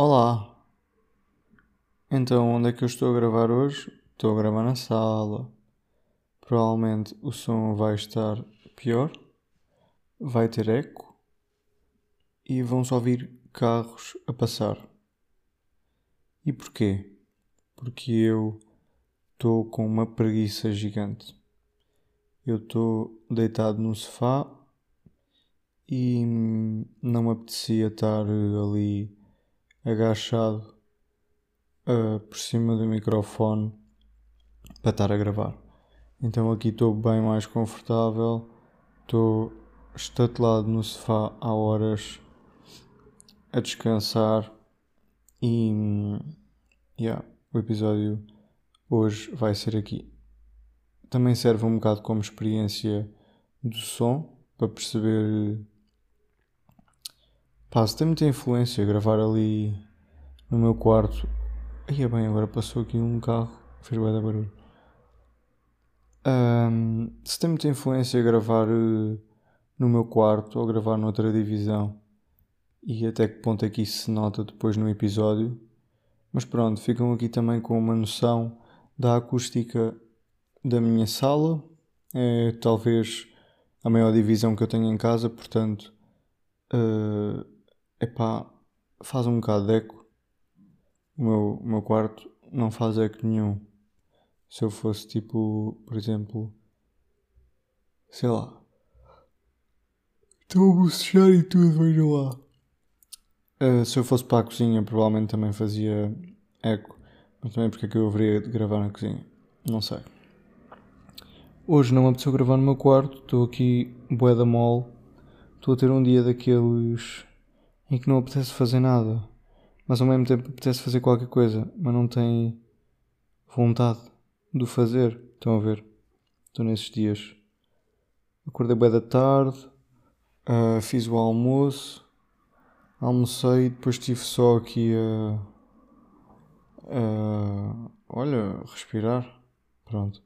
Olá! Então, onde é que eu estou a gravar hoje? Estou a gravar na sala. Provavelmente o som vai estar pior, vai ter eco e vão só ouvir carros a passar. E porquê? Porque eu estou com uma preguiça gigante. Eu estou deitado no sofá e não me apetecia estar ali agachado uh, por cima do microfone para estar a gravar. Então aqui estou bem mais confortável, estou estatelado no sofá há horas a descansar e yeah, o episódio hoje vai ser aqui. Também serve um bocado como experiência do som para perceber Pá, se tem muita influência gravar ali no meu quarto. Aí é bem, agora passou aqui um carro, fez da barulho. Um, se tem muita influência gravar uh, no meu quarto ou gravar noutra divisão e até que ponto é que isso se nota depois no episódio. Mas pronto, ficam aqui também com uma noção da acústica da minha sala. É talvez a maior divisão que eu tenho em casa, portanto. Uh, epá, faz um bocado de eco. O meu, o meu quarto não faz eco nenhum. Se eu fosse tipo, por exemplo, sei lá, estou a bocejar e tudo, vejam lá. Uh, se eu fosse para a cozinha, provavelmente também fazia eco. Mas também porque é que eu haveria de gravar na cozinha? Não sei. Hoje não me apeteceu gravar no meu quarto, estou aqui bué da mole. Estou a ter um dia daqueles em que não apetece fazer nada, mas ao mesmo tempo apetece fazer qualquer coisa, mas não tem vontade de fazer. Estão a ver? Estou nesses dias. Acordei bem da tarde, uh, fiz o almoço, almocei e depois estive só aqui a. Uh, olha, respirar. Pronto.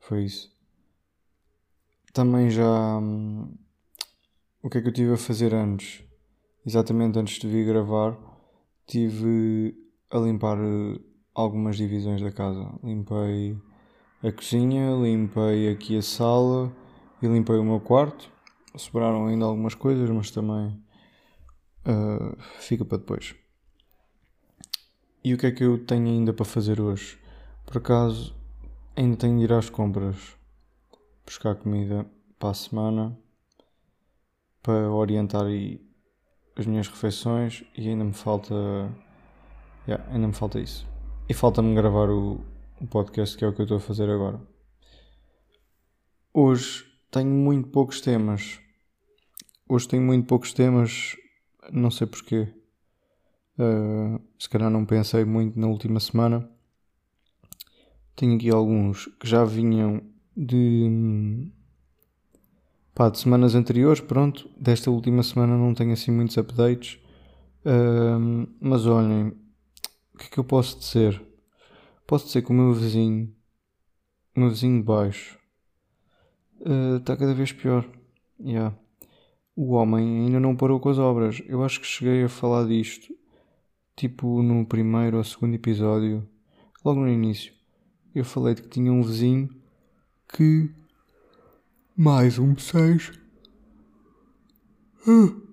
Foi isso. Também já. Hum, o que é que eu tive a fazer antes? Exatamente antes de vir gravar, tive a limpar eh, algumas divisões da casa. Limpei a cozinha, limpei aqui a sala e limpei o meu quarto. Sobraram ainda algumas coisas, mas também uh, fica para depois. E o que é que eu tenho ainda para fazer hoje? Por acaso, ainda tenho de ir às compras, buscar comida para a semana, para orientar e as minhas refeições e ainda me falta. Yeah, ainda me falta isso. E falta-me gravar o, o podcast que é o que eu estou a fazer agora. Hoje tenho muito poucos temas. Hoje tenho muito poucos temas, não sei porquê. Uh, se calhar não pensei muito na última semana. Tenho aqui alguns que já vinham de, Pá, de semanas anteriores, pronto, desta última semana não tenho assim muitos updates. Mas olhem, o que é que eu posso dizer? Posso dizer que o meu vizinho, o meu vizinho de baixo, está uh, cada vez pior. Yeah. O homem ainda não parou com as obras. Eu acho que cheguei a falar disto, tipo no primeiro ou segundo episódio, logo no início. Eu falei de que tinha um vizinho que mais um 6. Uh,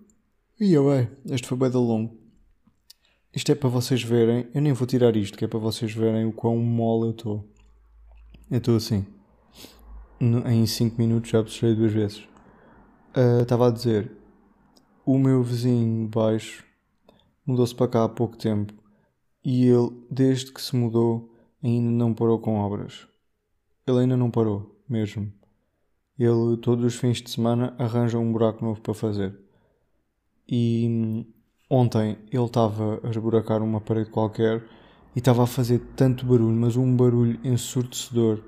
ia bem, este foi bem da longo. Isto é para vocês verem. Eu nem vou tirar isto, que é para vocês verem o quão mole eu estou. Eu estou assim. No, em 5 minutos já puxei duas vezes. Estava uh, a dizer. O meu vizinho baixo mudou-se para cá há pouco tempo. E ele, desde que se mudou, ainda não parou com obras. Ele ainda não parou, mesmo ele todos os fins de semana arranja um buraco novo para fazer. E hum, ontem ele estava a esburacar uma parede qualquer e estava a fazer tanto barulho, mas um barulho ensurdecedor,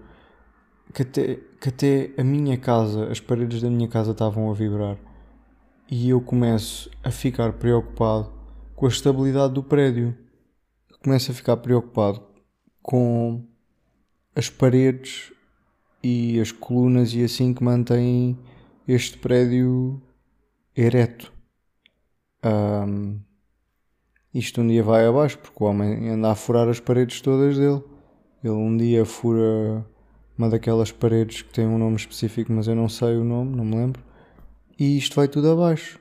que até, que até a minha casa, as paredes da minha casa estavam a vibrar. E eu começo a ficar preocupado com a estabilidade do prédio. começo a ficar preocupado com as paredes e as colunas e assim que mantêm este prédio ereto. Um, isto um dia vai abaixo, porque o homem anda a furar as paredes todas dele. Ele um dia fura uma daquelas paredes que tem um nome específico, mas eu não sei o nome, não me lembro. E isto vai tudo abaixo.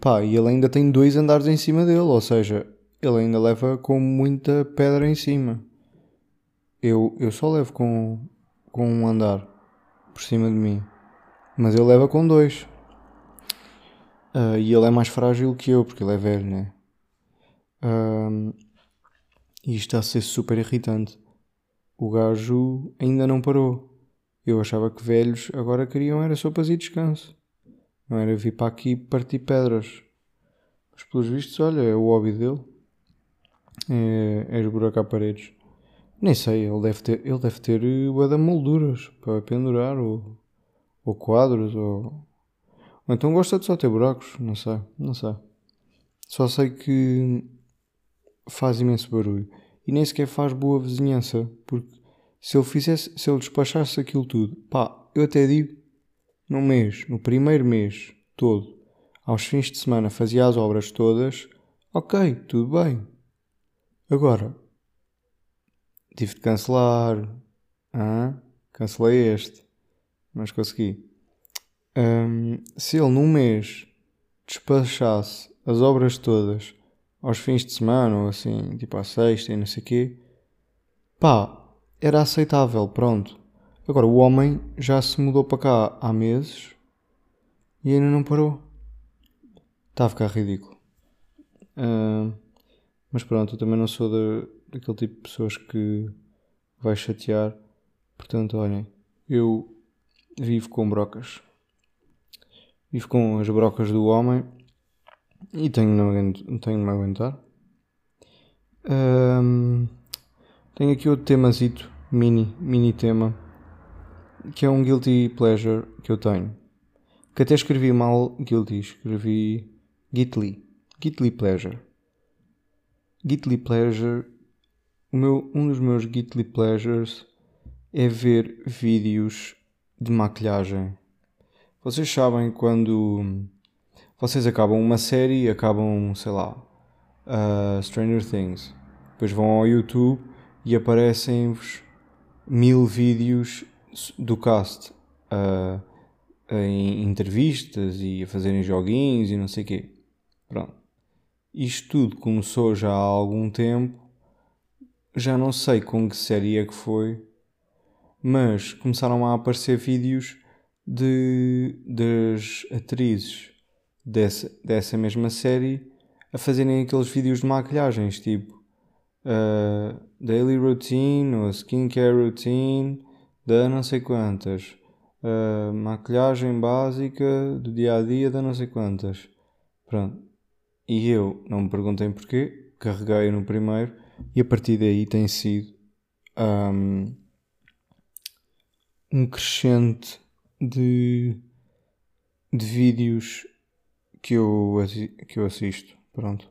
Pá, e ele ainda tem dois andares em cima dele, ou seja, ele ainda leva com muita pedra em cima. Eu, eu só levo com, com um andar por cima de mim, mas ele leva com dois. Uh, e ele é mais frágil que eu, porque ele é velho, né? Uh, e isto está a ser super irritante. O gajo ainda não parou. Eu achava que velhos agora queriam era sopas e descanso. Não era vir para aqui partir pedras. Mas pelos vistos, olha, é o hobby dele. É, é esburacar paredes. Nem sei, ele deve ter, ele deve ter uh, molduras para pendurar ou, ou quadros ou, ou então gosta de só ter buracos, não sei, não sei. Só sei que faz imenso barulho e nem sequer faz boa vizinhança, porque se ele fizesse, se ele despachasse aquilo tudo, pá, eu até digo, no mês, no primeiro mês todo, aos fins de semana fazia as obras todas, ok, tudo bem. Agora, tive de cancelar, ah, cancelei este, mas consegui. Um, se ele num mês despachasse as obras todas aos fins de semana, ou assim, tipo à sexta e não sei o quê, pá, era aceitável, pronto. Agora, o homem já se mudou para cá há meses e ainda não parou. Está a ficar ridículo. Uh, mas pronto, eu também não sou de, daquele tipo de pessoas que vai chatear. Portanto, olhem, eu vivo com brocas. Vivo com as brocas do homem e tenho de, tenho aguentar. Um, tenho aqui outro temazito, mini, mini tema, que é um guilty pleasure que eu tenho. Que até escrevi mal guilty, escrevi gitly, gitly pleasure. Gitly pleasure, meu, um dos meus gitly pleasures é ver vídeos de maquilhagem. Vocês sabem quando vocês acabam uma série, acabam, sei lá, uh, Stranger Things, depois vão ao YouTube e aparecem-vos mil vídeos do cast uh, em entrevistas e a fazerem joguinhos e não sei o quê. Pronto. Isto tudo começou já há algum tempo, já não sei com que série é que foi, mas começaram a aparecer vídeos de, das atrizes dessa, dessa mesma série a fazerem aqueles vídeos de maquilhagens, tipo uh, daily routine ou skincare routine da não sei quantas, uh, maquilhagem básica do dia a dia da não sei quantas. Pronto. E eu não me perguntem porquê, carreguei no primeiro e a partir daí tem sido um, um crescente de, de vídeos que eu, que eu assisto. Pronto.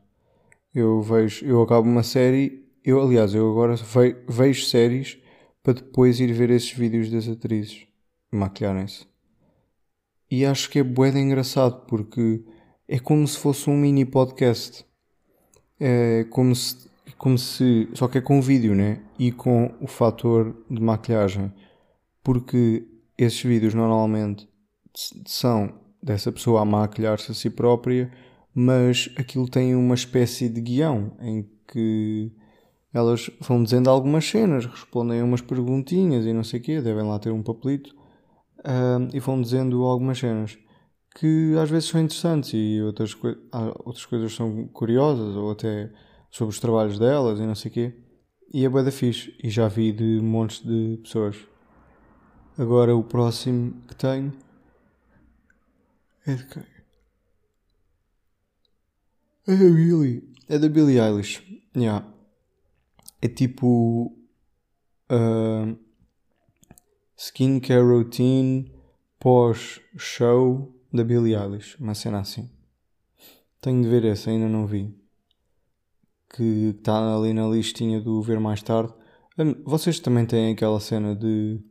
Eu vejo, eu acabo uma série, eu aliás, eu agora ve, vejo séries para depois ir ver esses vídeos das atrizes maquilharem-se. E acho que é bué engraçado porque é como se fosse um mini podcast. É como se, como se só que é com vídeo, né? E com o fator de maquilhagem. Porque esses vídeos normalmente são dessa pessoa a maquilhar-se a si própria, mas aquilo tem uma espécie de guião em que elas vão dizendo algumas cenas, respondem a umas perguntinhas e não sei o quê, devem lá ter um papelito, e vão dizendo algumas cenas que às vezes são interessantes e outras, coi outras coisas são curiosas, ou até sobre os trabalhos delas e não sei o quê. E é bué da fixe, e já vi de montes de pessoas. Agora o próximo que tenho é de quem? É da Billy. É da Billie Eilish. Yeah. É tipo. Uh, skincare routine pós-show da Billie Eilish. Uma cena assim. Tenho de ver essa, ainda não vi. Que está ali na listinha do ver mais tarde. Hum, vocês também têm aquela cena de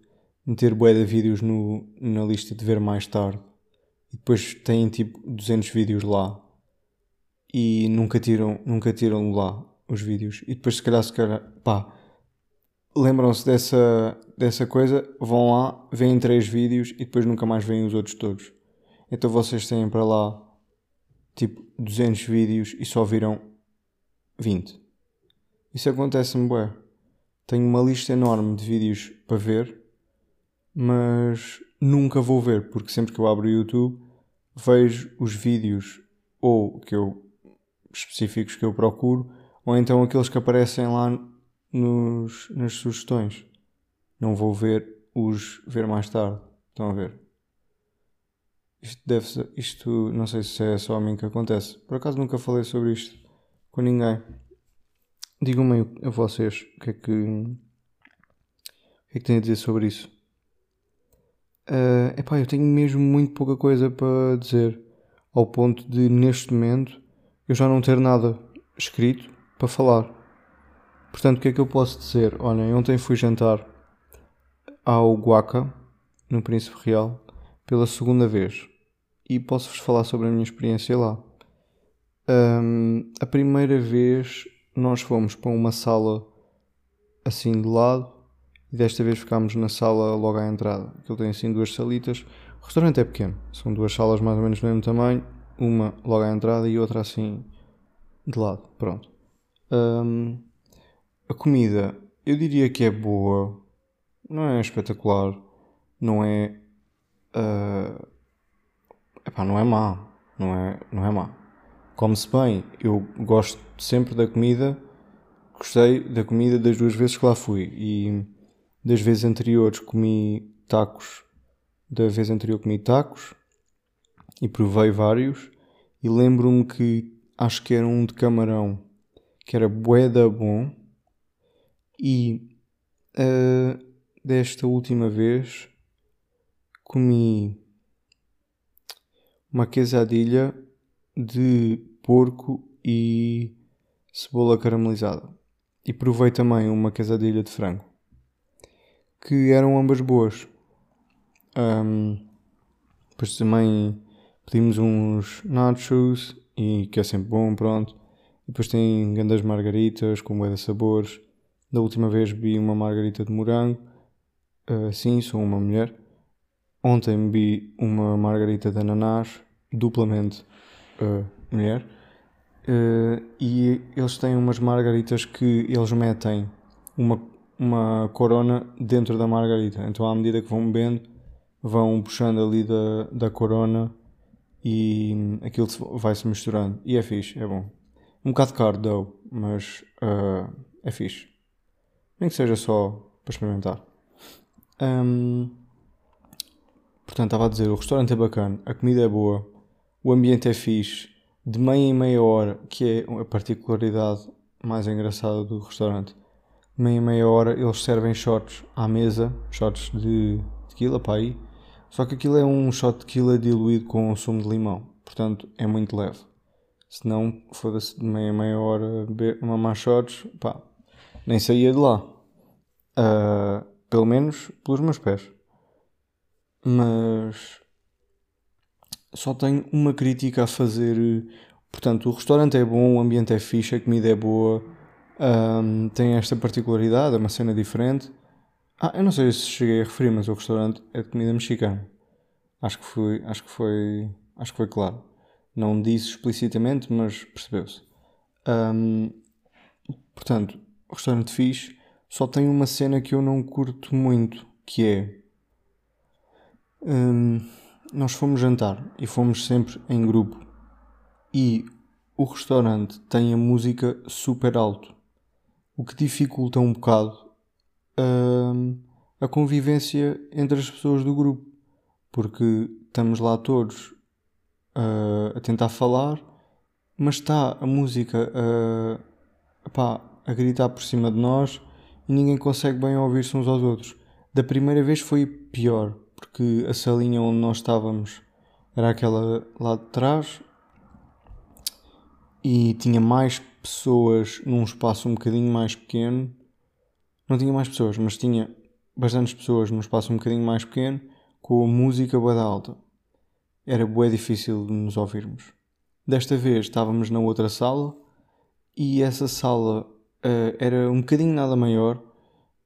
meter bué de vídeos no, na lista de ver mais tarde e depois têm tipo 200 vídeos lá. e nunca tiram, nunca tiram lá os vídeos. E depois, se calhar, se calhar, pá, lembram-se dessa, dessa coisa, vão lá, veem três vídeos e depois nunca mais veem os outros todos. Então vocês têm para lá tipo 200 vídeos e só viram 20. Isso acontece-me, bué. Tenho uma lista enorme de vídeos para ver, mas nunca vou ver, porque sempre que eu abro o YouTube vejo os vídeos ou que eu específicos que eu procuro, ou então aqueles que aparecem lá nos, nas sugestões. Não vou ver os ver mais tarde. Estão a ver? Isto deve isto não sei se é só a mim que acontece. Por acaso nunca falei sobre isto com ninguém. Digam-me a vocês o que é que, o que é que têm a dizer sobre isso. Uh, epá, eu tenho mesmo muito pouca coisa para dizer, ao ponto de neste momento eu já não ter nada escrito para falar. Portanto, o que é que eu posso dizer? Olhem, ontem fui jantar ao Guaca, no Príncipe Real, pela segunda vez. E posso-vos falar sobre a minha experiência lá. Um, a primeira vez nós fomos para uma sala assim de lado e desta vez ficámos na sala logo à entrada. Aquilo tem assim duas salitas. O restaurante é pequeno, são duas salas mais ou menos do mesmo tamanho uma logo à entrada e outra assim de lado. Pronto. Um, a comida, eu diria que é boa, não é espetacular, não é. Uh, epá, não é má, não é, não é má. Come-se bem, eu gosto sempre da comida, gostei da comida das duas vezes que lá fui. E das vezes anteriores comi tacos, da vez anterior comi tacos e provei vários. E lembro-me que acho que era um de camarão que era bué bom. E uh, desta última vez comi uma quesadilha de porco e cebola caramelizada e provei também uma quesadilha de frango que eram ambas boas um, depois também pedimos uns nachos e que é sempre bom, pronto. E depois tem grandes margaritas com bué de sabores. Da última vez bebi uma margarita de morango. Uh, sim, sou uma mulher. Ontem bebi uma margarita de ananás, duplamente uh, mulher. Uh, e eles têm umas margaritas que eles metem uma, uma corona dentro da margarita. Então, à medida que vão bebendo, vão puxando ali da, da corona e aquilo vai-se misturando. E é fixe, é bom. Um bocado caro, dou, mas uh, é fixe. Nem que seja só para experimentar. Um, portanto, estava a dizer, o restaurante é bacana, a comida é boa, o ambiente é fixe, de meia em meia hora, que é a particularidade mais engraçada do restaurante. Meia em meia hora eles servem shots à mesa, shots de tequila para aí, só que aquilo é um shot de tequila diluído com um sumo de limão. Portanto, é muito leve. Se não, foda-se de meia meia hora mamar shots, pá, nem saía de lá. Uh, pelo menos pelos meus pés. Mas só tenho uma crítica a fazer. Portanto, o restaurante é bom, o ambiente é fixe, a comida é boa, um, tem esta particularidade, é uma cena diferente. Ah, eu não sei se cheguei a referir, mas o restaurante é de comida mexicana. Acho que foi, acho que foi, acho que foi claro. Não disse explicitamente, mas percebeu-se. Um, portanto, restaurante fixe só tem uma cena que eu não curto muito, que é um, nós fomos jantar e fomos sempre em grupo e o restaurante tem a música super alto, o que dificulta um bocado a convivência entre as pessoas do grupo, porque estamos lá todos uh, a tentar falar, mas está a música a, pá, a gritar por cima de nós e ninguém consegue bem ouvir-se uns aos outros. Da primeira vez foi pior, porque a salinha onde nós estávamos era aquela lá de trás e tinha mais pessoas num espaço um bocadinho mais pequeno não tinha mais pessoas, mas tinha bastantes pessoas num espaço um bocadinho mais pequeno com a música bué alta. Era bué difícil de nos ouvirmos. Desta vez estávamos na outra sala e essa sala uh, era um bocadinho nada maior,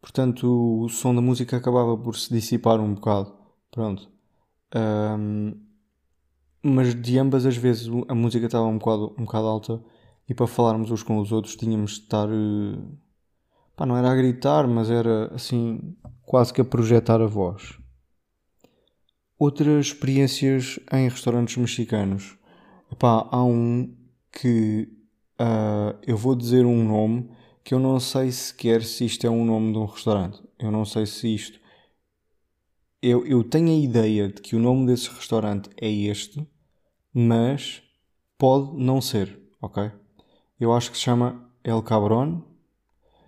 portanto o som da música acabava por se dissipar um bocado. Pronto. Um, mas de ambas as vezes a música estava um bocado, um bocado alta e para falarmos uns com os outros tínhamos de estar. Uh, pá, não era a gritar, mas era assim, quase que a projetar a voz. Outras experiências em restaurantes mexicanos. Epá, há um que uh, eu vou dizer um nome que eu não sei sequer se isto é um nome de um restaurante. Eu não sei se isto. Eu, eu tenho a ideia de que o nome desse restaurante é este, mas pode não ser, ok? Eu acho que se chama El Cabron,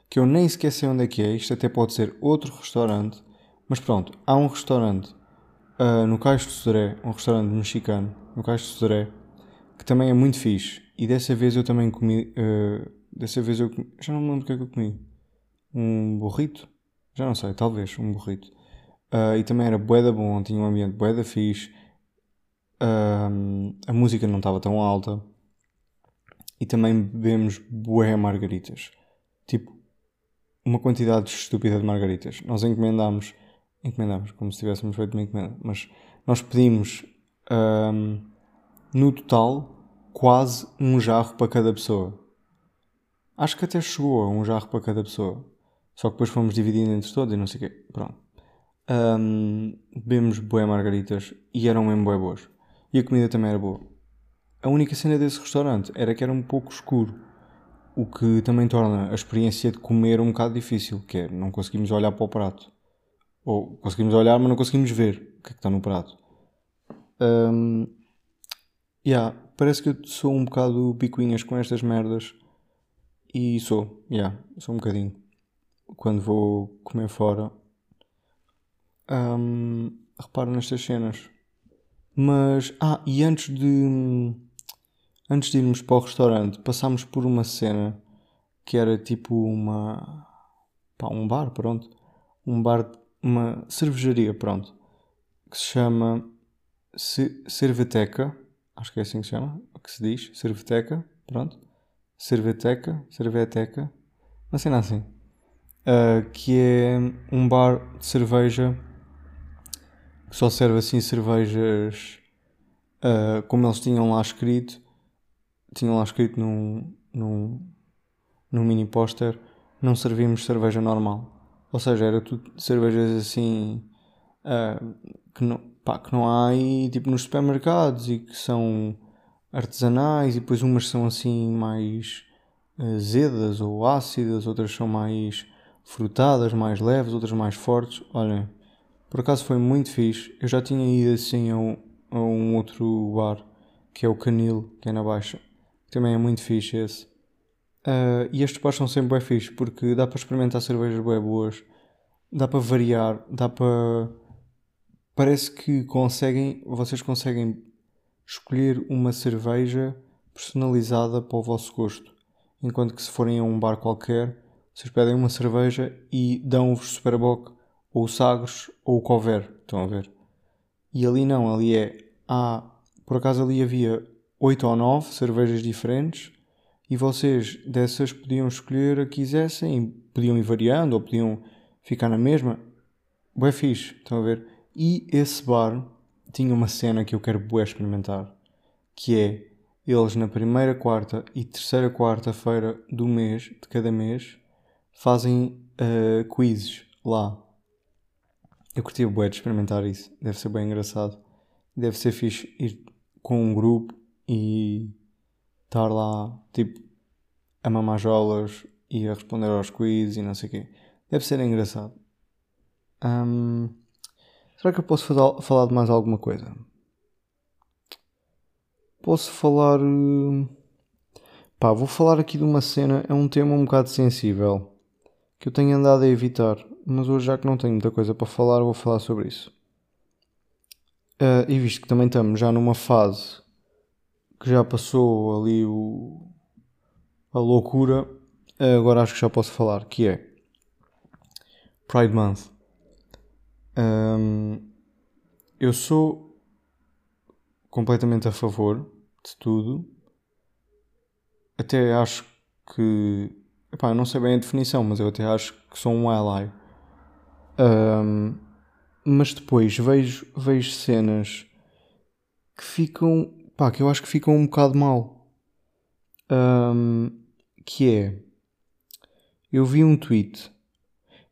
que eu nem sei onde é que é. Isto até pode ser outro restaurante, mas pronto, há um restaurante uh, no Cais de Sodré, um restaurante mexicano, no Cais de Sodré, que também é muito fixe. E dessa vez eu também comi. Uh, dessa vez eu comi, já não me lembro o que é que eu comi. Um burrito? Já não sei, talvez, um burrito. Uh, e também era boeda bom, tinha um ambiente boeda fixe. Uh, a música não estava tão alta. E também bebemos bué margaritas. Tipo, uma quantidade estúpida de margaritas. Nós encomendámos, encomendámos, como se tivéssemos feito uma encomenda, mas nós pedimos um, no total quase um jarro para cada pessoa. Acho que até chegou a um jarro para cada pessoa. Só que depois fomos dividindo entre todos e não sei o quê. Pronto. Um, bebemos boé margaritas e eram mesmo boé boas. E a comida também era boa. A única cena desse restaurante era que era um pouco escuro o que também torna a experiência de comer um bocado difícil, que é não conseguimos olhar para o prato. Ou conseguimos olhar, mas não conseguimos ver o que é que está no prato. Um, yeah, parece que eu sou um bocado picuinhas com estas merdas. E sou, yeah, sou um bocadinho. Quando vou comer fora. Um, reparo nestas cenas. Mas, ah, e antes de antes de irmos para o restaurante, passámos por uma cena que era tipo uma. pá, um bar, pronto. Um bar, uma cervejaria, pronto. Que se chama Cerveteca. Acho que é assim que se chama, que se diz. Cerveteca, pronto. Cerveteca, Cerveteca. Uma cena assim. Uh, que é um bar de cerveja que só serve assim cervejas uh, como eles tinham lá escrito tinham lá escrito num, num, num mini póster não servimos cerveja normal. Ou seja, era tudo cervejas assim uh, que, não, pá, que não há aí tipo nos supermercados e que são artesanais e depois umas são assim mais azedas ou ácidas, outras são mais frutadas, mais leves, outras mais fortes. Olhem, por acaso foi muito fixe. Eu já tinha ido assim a um, a um outro bar que é o Canil, que é na Baixa também é muito fixe esse. Uh, e estes bares são sempre bem fixe porque dá para experimentar cervejas bem boas, dá para variar, dá para. Parece que conseguem, vocês conseguem escolher uma cerveja personalizada para o vosso gosto. Enquanto que se forem a um bar qualquer, vocês pedem uma cerveja e dão-vos Superboc, ou o Sagres, ou o Cover. Estão a ver? E ali não, ali é. Ah, por acaso ali havia 8 ou 9 cervejas diferentes e vocês dessas podiam escolher a que quisessem, podiam ir variando ou podiam ficar na mesma. Bué fixe, estão a ver? E esse bar tinha uma cena que eu quero bué experimentar, que é eles na primeira quarta e terceira quarta-feira do mês, de cada mês, fazem uh, quizzes lá. Eu curti bué de experimentar isso, deve ser bem engraçado. Deve ser fixe ir com um grupo e estar lá, tipo, a mamar jolas e a responder aos quiz e não sei o quê. Deve ser engraçado. Será que eu posso falar, falar de mais alguma coisa? Posso falar. Pá, vou falar aqui de uma cena. É um tema um bocado sensível que eu tenho andado a evitar, mas hoje, já que não tenho muita coisa para falar, vou falar sobre isso. Uh, e visto que também estamos já numa fase que já passou ali o, a loucura, agora acho que já posso falar, que é Pride Month. Um, eu sou completamente a favor de tudo até acho que. Epá, eu não sei bem a definição, mas eu até acho que sou um ally. Um, mas depois vejo, vejo cenas que ficam. pá, que eu acho que ficam um bocado mal. Um, que é. Eu vi um tweet.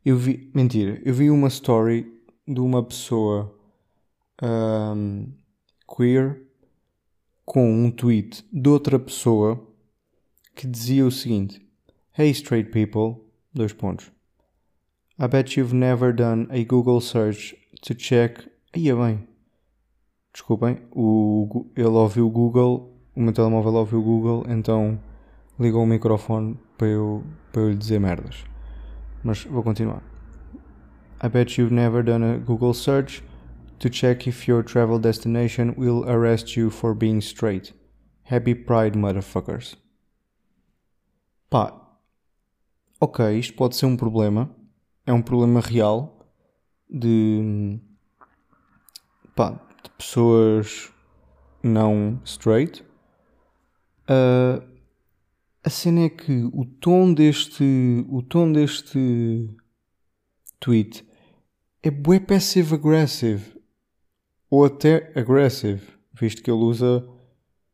Eu vi. Mentira. Eu vi uma story de uma pessoa um, queer com um tweet de outra pessoa que dizia o seguinte: Hey straight people, dois pontos. I bet you've never done a Google search to check. Ia bem. Desculpem, o, ele ouviu o Google, o meu telemóvel ouviu o Google, então ligou o microfone para eu, para eu lhe dizer merdas. Mas vou continuar. I bet you've never done a Google search to check if your travel destination will arrest you for being straight. Happy Pride, motherfuckers. Pá, ok, isto pode ser um problema. É um problema real de, pá, de pessoas não straight. Uh, a cena é que o tom deste, o tom deste tweet é bué passive aggressive ou até aggressive, visto que ele usa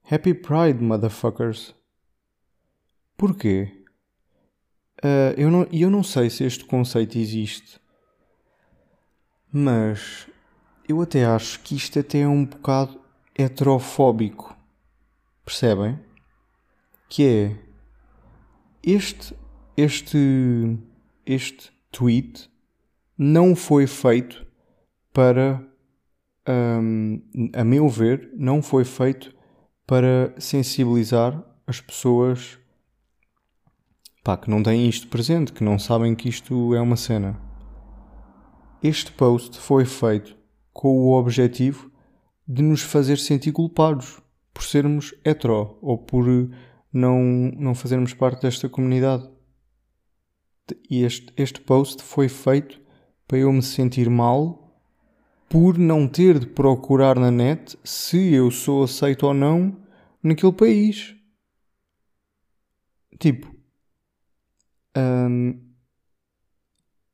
Happy Pride, motherfuckers. Porquê? Uh, eu, não, eu não sei se este conceito existe, mas eu até acho que isto até é um bocado heterofóbico. Percebem? Que é este, este, este tweet não foi feito para um, a meu ver, não foi feito para sensibilizar as pessoas pá, que não têm isto presente, que não sabem que isto é uma cena. Este post foi feito com o objetivo de nos fazer sentir culpados por sermos hetero ou por não, não fazermos parte desta comunidade. E este, este post foi feito para eu me sentir mal por não ter de procurar na net se eu sou aceito ou não naquele país. Tipo, hum,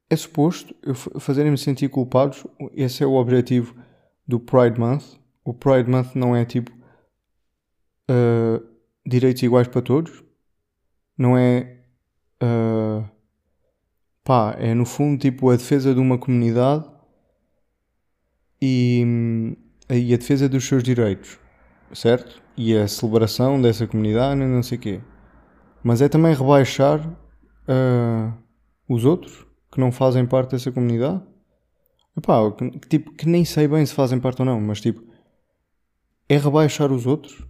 é suposto fazerem-me sentir culpados. Esse é o objetivo do Pride Month. O Pride Month não é tipo uh, direitos iguais para todos. Não é. Uh, pá, é no fundo tipo a defesa de uma comunidade e, e a defesa dos seus direitos, certo? E a celebração dessa comunidade, não sei o quê. Mas é também rebaixar uh, os outros que não fazem parte dessa comunidade. Epá, que, tipo, que nem sei bem se fazem parte ou não, mas tipo, é rebaixar os outros,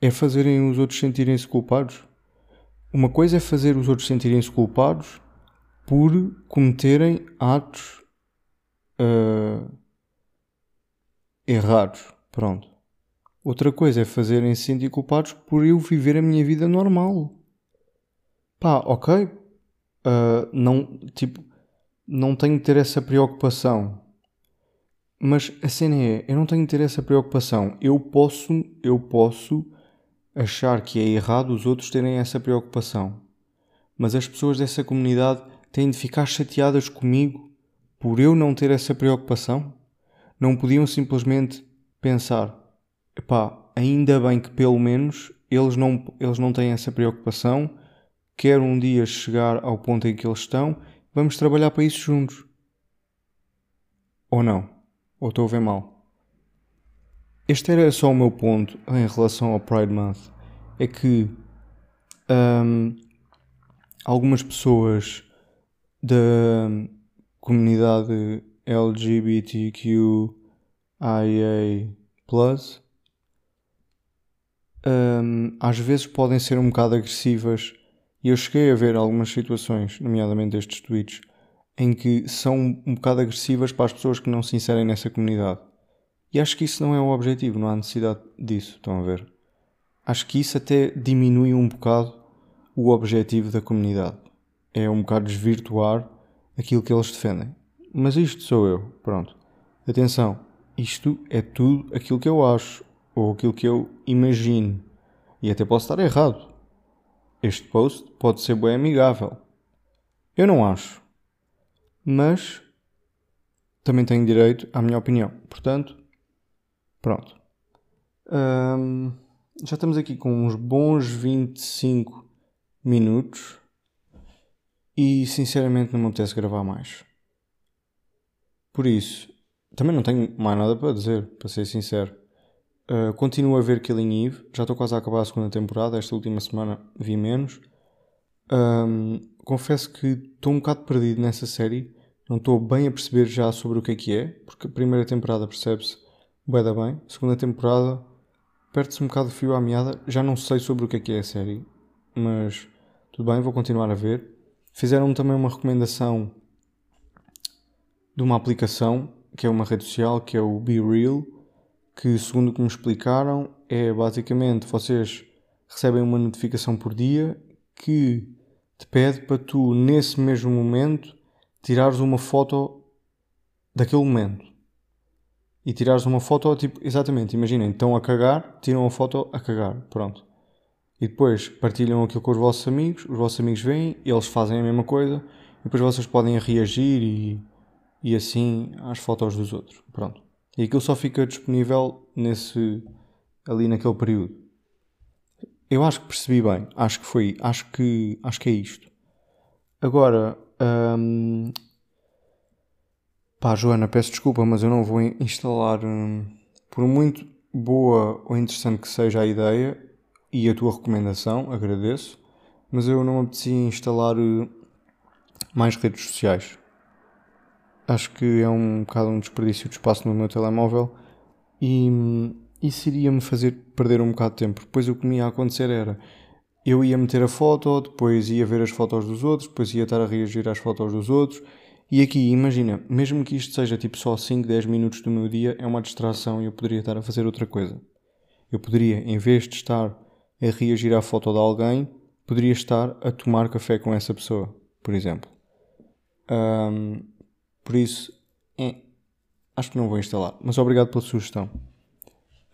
é fazerem os outros sentirem-se culpados. Uma coisa é fazer os outros sentirem-se culpados por cometerem atos uh, errados. Pronto. Outra coisa é fazerem-se sentir culpados por eu viver a minha vida normal. Pá, ok. Uh, não, tipo, não tenho de ter essa preocupação. Mas a cena é, eu não tenho de ter essa preocupação. Eu posso, eu posso achar que é errado os outros terem essa preocupação. Mas as pessoas dessa comunidade têm de ficar chateadas comigo por eu não ter essa preocupação? não podiam simplesmente pensar: epá, ainda bem que pelo menos eles não, eles não têm essa preocupação, quero um dia chegar ao ponto em que eles estão, vamos trabalhar para isso juntos. Ou não? Ou estou a ver mal? Este era só o meu ponto em relação ao Pride Month. É que um, algumas pessoas da comunidade LGBTQIA um, às vezes podem ser um bocado agressivas e eu cheguei a ver algumas situações, nomeadamente estes tweets, em que são um bocado agressivas para as pessoas que não se inserem nessa comunidade. E acho que isso não é o objetivo, não há necessidade disso, estão a ver? Acho que isso até diminui um bocado o objetivo da comunidade. É um bocado desvirtuar aquilo que eles defendem. Mas isto sou eu, pronto. Atenção, isto é tudo aquilo que eu acho ou aquilo que eu imagino. E até posso estar errado. Este post pode ser bem amigável. Eu não acho. Mas também tenho direito à minha opinião. Portanto, pronto. Já estamos aqui com uns bons 25 minutos e sinceramente não me apetece gravar mais. Por isso, também não tenho mais nada para dizer, para ser sincero. Uh, continuo a ver Killing Eve, já estou quase a acabar a segunda temporada, esta última semana vi menos. Um, confesso que estou um bocado perdido nessa série, não estou bem a perceber já sobre o que é que é, porque a primeira temporada percebe-se bem da bem, a segunda temporada perde-se um bocado de fio à meada, já não sei sobre o que é que é a série, mas tudo bem, vou continuar a ver. Fizeram-me também uma recomendação de uma aplicação, que é uma rede social, que é o Be Real, que segundo o que me explicaram, é basicamente vocês recebem uma notificação por dia que te pede para tu, nesse mesmo momento, tirares uma foto daquele momento. E tirares uma foto, tipo, exatamente, imaginem, estão a cagar, tiram a foto a cagar, pronto. E depois partilham aquilo com os vossos amigos, os vossos amigos vêm, eles fazem a mesma coisa, e depois vocês podem reagir e, e assim às fotos dos outros, pronto. E aquilo só fica disponível nesse, ali naquele período. Eu acho que percebi bem, acho que foi, acho que, acho que é isto. Agora, hum, pá, Joana, peço desculpa, mas eu não vou instalar, hum, por muito boa ou interessante que seja a ideia e a tua recomendação, agradeço, mas eu não me apetecia instalar uh, mais redes sociais. Acho que é um bocado um desperdício de espaço no meu telemóvel e, isso iria-me fazer perder um bocado de tempo. Depois o que me ia acontecer era eu ia meter a foto, depois ia ver as fotos dos outros, depois ia estar a reagir às fotos dos outros. E aqui, imagina, mesmo que isto seja tipo só 5, 10 minutos do meu dia, é uma distração e eu poderia estar a fazer outra coisa. Eu poderia, em vez de estar a reagir à foto de alguém, poderia estar a tomar café com essa pessoa, por exemplo. Um, por isso, acho que não vou instalar. Mas obrigado pela sugestão.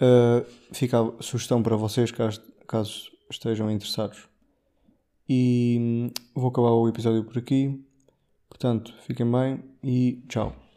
Uh, fica a sugestão para vocês, caso, caso estejam interessados. E hum, vou acabar o episódio por aqui. Portanto, fiquem bem e tchau.